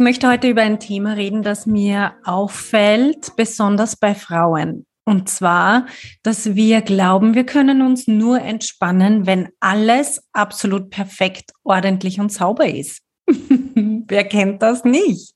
ich möchte heute über ein Thema reden, das mir auffällt, besonders bei Frauen. Und zwar, dass wir glauben, wir können uns nur entspannen, wenn alles absolut perfekt, ordentlich und sauber ist. Wer kennt das nicht?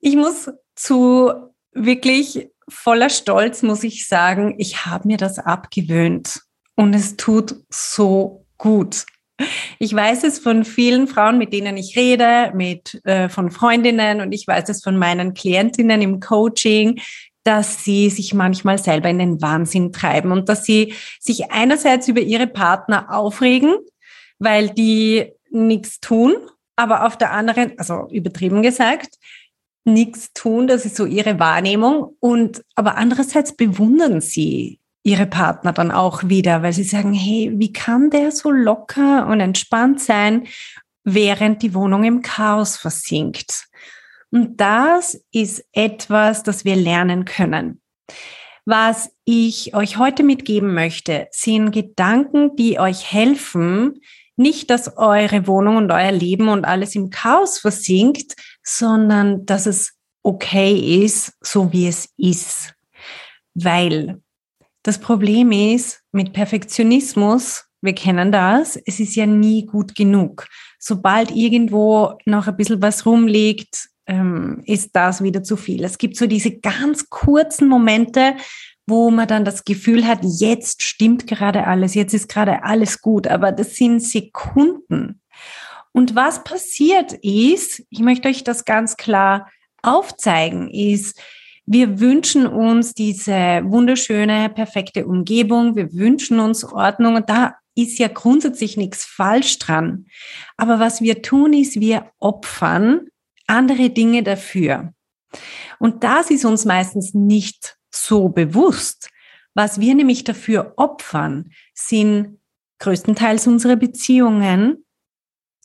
Ich muss zu wirklich voller Stolz, muss ich sagen, ich habe mir das abgewöhnt und es tut so gut. Ich weiß es von vielen Frauen, mit denen ich rede, mit äh, von Freundinnen und ich weiß es von meinen Klientinnen im Coaching, dass sie sich manchmal selber in den Wahnsinn treiben und dass sie sich einerseits über ihre Partner aufregen, weil die nichts tun, aber auf der anderen, also übertrieben gesagt, nichts tun, das ist so ihre Wahrnehmung und aber andererseits bewundern sie ihre Partner dann auch wieder, weil sie sagen, hey, wie kann der so locker und entspannt sein, während die Wohnung im Chaos versinkt? Und das ist etwas, das wir lernen können. Was ich euch heute mitgeben möchte, sind Gedanken, die euch helfen, nicht, dass eure Wohnung und euer Leben und alles im Chaos versinkt, sondern dass es okay ist, so wie es ist. Weil das Problem ist mit Perfektionismus, wir kennen das, es ist ja nie gut genug. Sobald irgendwo noch ein bisschen was rumliegt, ähm, ist das wieder zu viel. Es gibt so diese ganz kurzen Momente, wo man dann das Gefühl hat, jetzt stimmt gerade alles, jetzt ist gerade alles gut, aber das sind Sekunden. Und was passiert ist, ich möchte euch das ganz klar aufzeigen, ist, wir wünschen uns diese wunderschöne, perfekte Umgebung. Wir wünschen uns Ordnung und da ist ja grundsätzlich nichts falsch dran. Aber was wir tun, ist, wir opfern andere Dinge dafür. Und das ist uns meistens nicht so bewusst. Was wir nämlich dafür opfern, sind größtenteils unsere Beziehungen,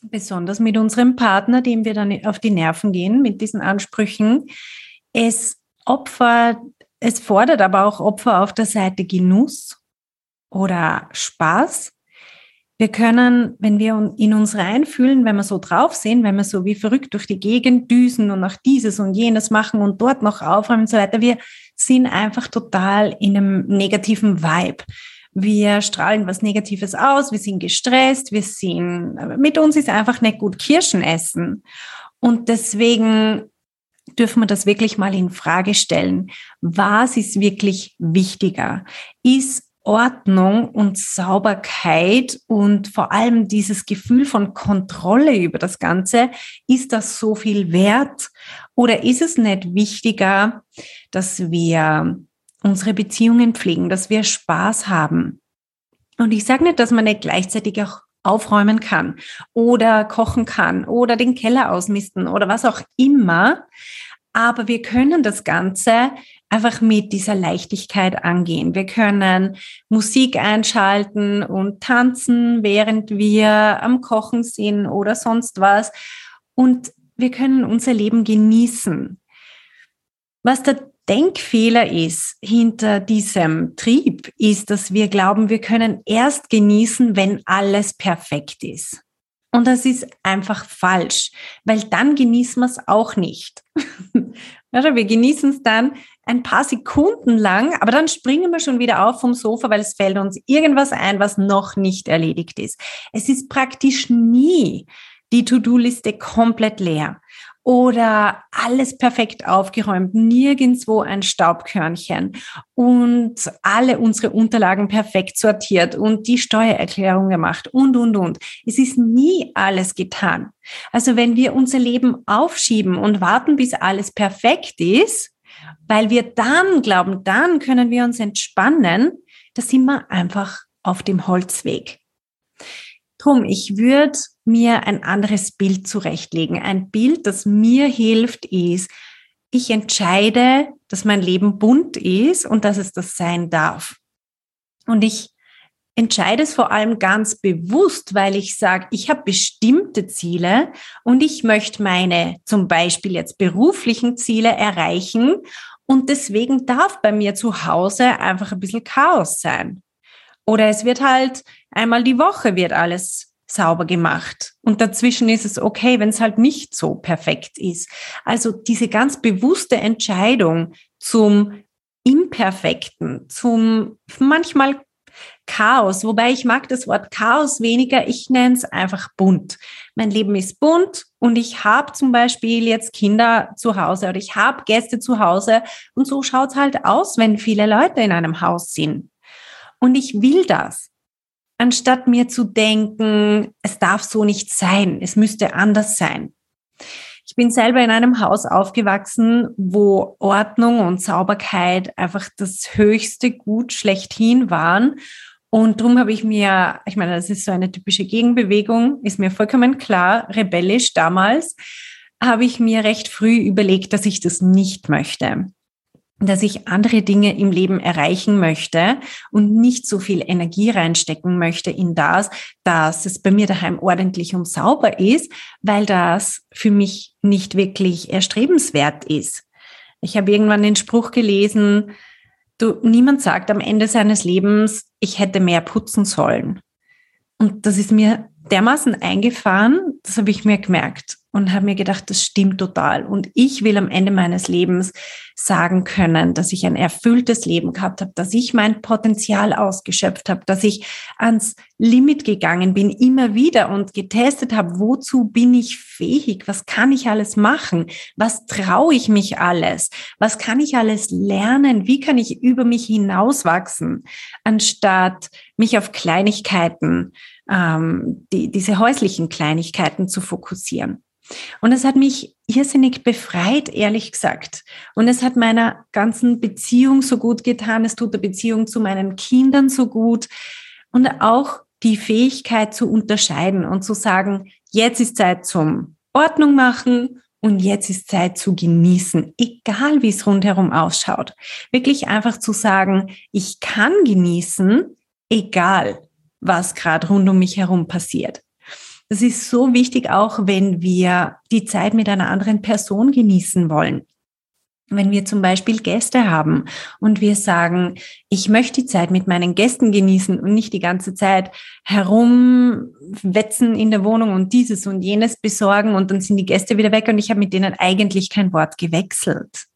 besonders mit unserem Partner, dem wir dann auf die Nerven gehen mit diesen Ansprüchen. Es Opfer, es fordert aber auch Opfer auf der Seite Genuss oder Spaß. Wir können, wenn wir in uns reinfühlen, wenn wir so drauf sind, wenn wir so wie verrückt durch die Gegend düsen und auch dieses und jenes machen und dort noch aufräumen und so weiter, wir sind einfach total in einem negativen Vibe. Wir strahlen was Negatives aus, wir sind gestresst, wir sind, mit uns ist einfach nicht gut Kirschen essen. Und deswegen dürfen wir das wirklich mal in Frage stellen. Was ist wirklich wichtiger? Ist Ordnung und Sauberkeit und vor allem dieses Gefühl von Kontrolle über das Ganze, ist das so viel wert? Oder ist es nicht wichtiger, dass wir unsere Beziehungen pflegen, dass wir Spaß haben? Und ich sage nicht, dass man nicht gleichzeitig auch aufräumen kann oder kochen kann oder den Keller ausmisten oder was auch immer. Aber wir können das Ganze einfach mit dieser Leichtigkeit angehen. Wir können Musik einschalten und tanzen, während wir am Kochen sind oder sonst was. Und wir können unser Leben genießen. Was der Denkfehler ist hinter diesem Trieb, ist, dass wir glauben, wir können erst genießen, wenn alles perfekt ist. Und das ist einfach falsch, weil dann genießen wir es auch nicht. wir genießen es dann ein paar Sekunden lang, aber dann springen wir schon wieder auf vom Sofa, weil es fällt uns irgendwas ein, was noch nicht erledigt ist. Es ist praktisch nie die To-Do-Liste komplett leer oder alles perfekt aufgeräumt, nirgendwo ein Staubkörnchen und alle unsere Unterlagen perfekt sortiert und die Steuererklärung gemacht und, und, und. Es ist nie alles getan. Also wenn wir unser Leben aufschieben und warten, bis alles perfekt ist, weil wir dann glauben, dann können wir uns entspannen, da sind wir einfach auf dem Holzweg. Drum, ich würde mir ein anderes Bild zurechtlegen. Ein Bild, das mir hilft, ist, ich entscheide, dass mein Leben bunt ist und dass es das sein darf. Und ich entscheide es vor allem ganz bewusst, weil ich sage, ich habe bestimmte Ziele und ich möchte meine zum Beispiel jetzt beruflichen Ziele erreichen und deswegen darf bei mir zu Hause einfach ein bisschen Chaos sein. Oder es wird halt einmal die Woche wird alles sauber gemacht. Und dazwischen ist es okay, wenn es halt nicht so perfekt ist. Also diese ganz bewusste Entscheidung zum Imperfekten, zum manchmal Chaos, wobei ich mag das Wort Chaos weniger, ich nenne es einfach bunt. Mein Leben ist bunt und ich habe zum Beispiel jetzt Kinder zu Hause oder ich habe Gäste zu Hause und so schaut es halt aus, wenn viele Leute in einem Haus sind. Und ich will das. Anstatt mir zu denken, es darf so nicht sein, es müsste anders sein. Ich bin selber in einem Haus aufgewachsen, wo Ordnung und Sauberkeit einfach das höchste Gut schlechthin waren. Und darum habe ich mir, ich meine, das ist so eine typische Gegenbewegung, ist mir vollkommen klar, rebellisch damals, habe ich mir recht früh überlegt, dass ich das nicht möchte dass ich andere Dinge im Leben erreichen möchte und nicht so viel Energie reinstecken möchte in das, dass es bei mir daheim ordentlich und sauber ist, weil das für mich nicht wirklich erstrebenswert ist. Ich habe irgendwann den Spruch gelesen, du, niemand sagt am Ende seines Lebens, ich hätte mehr putzen sollen. Und das ist mir dermaßen eingefahren, das habe ich mir gemerkt und habe mir gedacht, das stimmt total. Und ich will am Ende meines Lebens sagen können, dass ich ein erfülltes Leben gehabt habe, dass ich mein Potenzial ausgeschöpft habe, dass ich ans Limit gegangen bin, immer wieder und getestet habe, wozu bin ich fähig, was kann ich alles machen, was traue ich mich alles, was kann ich alles lernen, wie kann ich über mich hinauswachsen, anstatt mich auf Kleinigkeiten, ähm, die, diese häuslichen Kleinigkeiten zu fokussieren. Und es hat mich irrsinnig befreit, ehrlich gesagt. Und es hat meiner ganzen Beziehung so gut getan. Es tut der Beziehung zu meinen Kindern so gut. Und auch die Fähigkeit zu unterscheiden und zu sagen, jetzt ist Zeit zum Ordnung machen und jetzt ist Zeit zu genießen, egal wie es rundherum ausschaut. Wirklich einfach zu sagen, ich kann genießen, egal was gerade rund um mich herum passiert. Das ist so wichtig, auch wenn wir die Zeit mit einer anderen Person genießen wollen. Wenn wir zum Beispiel Gäste haben und wir sagen, ich möchte die Zeit mit meinen Gästen genießen und nicht die ganze Zeit herumwetzen in der Wohnung und dieses und jenes besorgen und dann sind die Gäste wieder weg und ich habe mit denen eigentlich kein Wort gewechselt.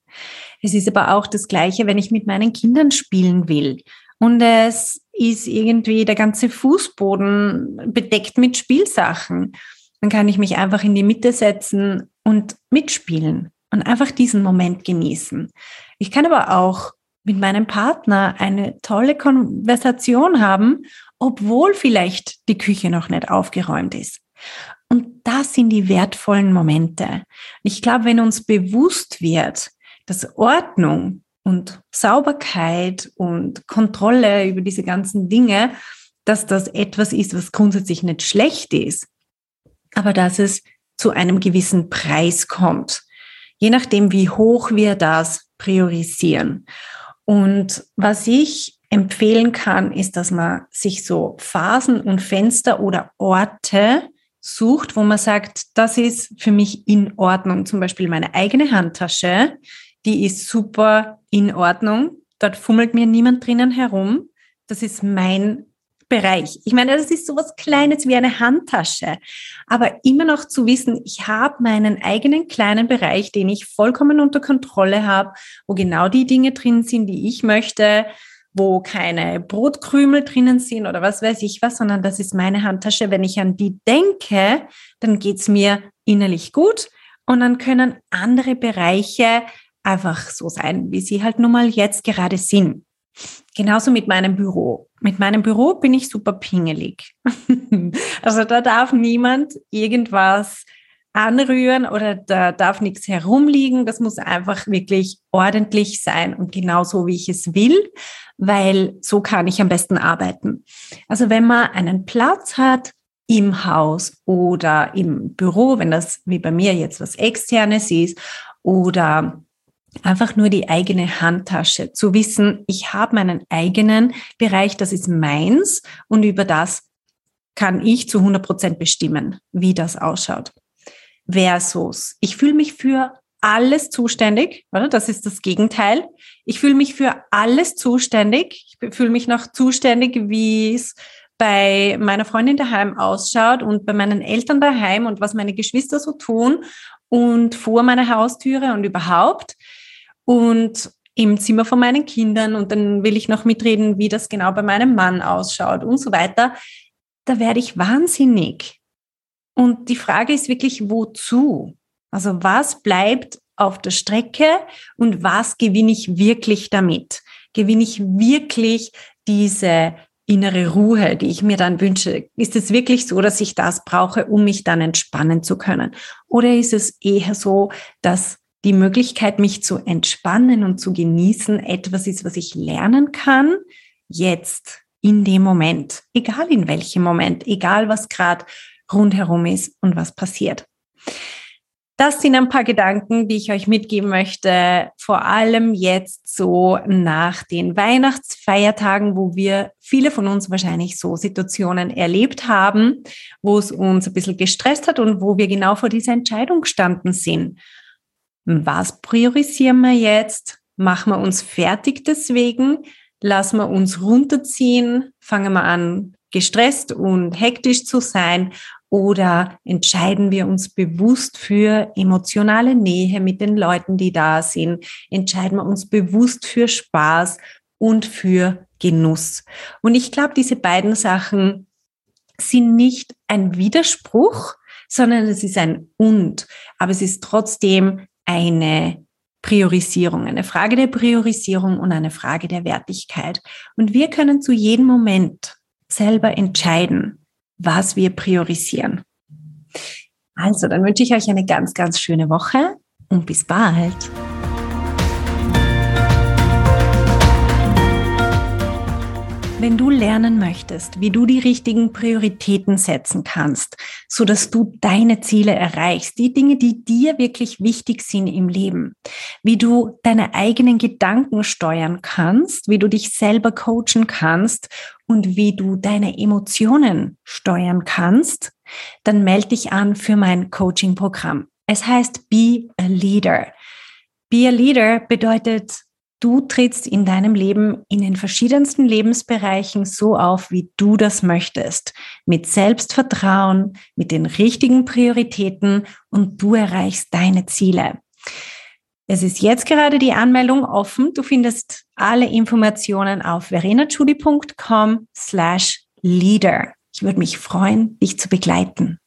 Es ist aber auch das Gleiche, wenn ich mit meinen Kindern spielen will und es ist irgendwie der ganze Fußboden bedeckt mit Spielsachen. Dann kann ich mich einfach in die Mitte setzen und mitspielen und einfach diesen Moment genießen. Ich kann aber auch mit meinem Partner eine tolle Konversation haben, obwohl vielleicht die Küche noch nicht aufgeräumt ist. Und das sind die wertvollen Momente. Ich glaube, wenn uns bewusst wird, dass Ordnung und Sauberkeit und Kontrolle über diese ganzen Dinge, dass das etwas ist, was grundsätzlich nicht schlecht ist, aber dass es zu einem gewissen Preis kommt, je nachdem, wie hoch wir das priorisieren. Und was ich empfehlen kann, ist, dass man sich so Phasen und Fenster oder Orte sucht, wo man sagt, das ist für mich in Ordnung. Zum Beispiel meine eigene Handtasche, die ist super in Ordnung. Dort fummelt mir niemand drinnen herum. Das ist mein Bereich. Ich meine, das ist sowas Kleines wie eine Handtasche. Aber immer noch zu wissen, ich habe meinen eigenen kleinen Bereich, den ich vollkommen unter Kontrolle habe, wo genau die Dinge drin sind, die ich möchte, wo keine Brotkrümel drinnen sind oder was weiß ich was, sondern das ist meine Handtasche. Wenn ich an die denke, dann geht's mir innerlich gut und dann können andere Bereiche einfach so sein, wie sie halt nun mal jetzt gerade sind. Genauso mit meinem Büro. Mit meinem Büro bin ich super pingelig. also da darf niemand irgendwas anrühren oder da darf nichts herumliegen. Das muss einfach wirklich ordentlich sein und genauso, wie ich es will, weil so kann ich am besten arbeiten. Also wenn man einen Platz hat, im Haus oder im Büro, wenn das wie bei mir jetzt was externes ist oder einfach nur die eigene Handtasche, zu wissen, ich habe meinen eigenen Bereich, das ist meins und über das kann ich zu 100 Prozent bestimmen, wie das ausschaut. Versus, ich fühle mich für alles zuständig, oder? Das ist das Gegenteil. Ich fühle mich für alles zuständig. Ich fühle mich noch zuständig, wie es bei meiner Freundin daheim ausschaut und bei meinen Eltern daheim und was meine Geschwister so tun und vor meiner Haustüre und überhaupt und im Zimmer von meinen Kindern und dann will ich noch mitreden, wie das genau bei meinem Mann ausschaut und so weiter. Da werde ich wahnsinnig. Und die Frage ist wirklich, wozu? Also was bleibt auf der Strecke und was gewinne ich wirklich damit? Gewinne ich wirklich diese innere Ruhe, die ich mir dann wünsche? Ist es wirklich so, dass ich das brauche, um mich dann entspannen zu können? Oder ist es eher so, dass die Möglichkeit, mich zu entspannen und zu genießen, etwas ist, was ich lernen kann, jetzt, in dem Moment, egal in welchem Moment, egal was gerade rundherum ist und was passiert. Das sind ein paar Gedanken, die ich euch mitgeben möchte, vor allem jetzt so nach den Weihnachtsfeiertagen, wo wir viele von uns wahrscheinlich so Situationen erlebt haben, wo es uns ein bisschen gestresst hat und wo wir genau vor dieser Entscheidung gestanden sind. Was priorisieren wir jetzt? Machen wir uns fertig deswegen? Lassen wir uns runterziehen? Fangen wir an, gestresst und hektisch zu sein oder entscheiden wir uns bewusst für emotionale Nähe mit den Leuten, die da sind? Entscheiden wir uns bewusst für Spaß und für Genuss? Und ich glaube, diese beiden Sachen sind nicht ein Widerspruch, sondern es ist ein Und. Aber es ist trotzdem eine Priorisierung, eine Frage der Priorisierung und eine Frage der Wertigkeit. Und wir können zu jedem Moment selber entscheiden, was wir priorisieren. Also, dann wünsche ich euch eine ganz, ganz schöne Woche und bis bald. Wenn du lernen möchtest, wie du die richtigen Prioritäten setzen kannst, so dass du deine Ziele erreichst, die Dinge, die dir wirklich wichtig sind im Leben, wie du deine eigenen Gedanken steuern kannst, wie du dich selber coachen kannst und wie du deine Emotionen steuern kannst, dann melde dich an für mein Coaching-Programm. Es heißt Be a Leader. Be a Leader bedeutet Du trittst in deinem Leben in den verschiedensten Lebensbereichen so auf, wie du das möchtest. Mit Selbstvertrauen, mit den richtigen Prioritäten und du erreichst deine Ziele. Es ist jetzt gerade die Anmeldung offen. Du findest alle Informationen auf verenachudi.com slash leader. Ich würde mich freuen, dich zu begleiten.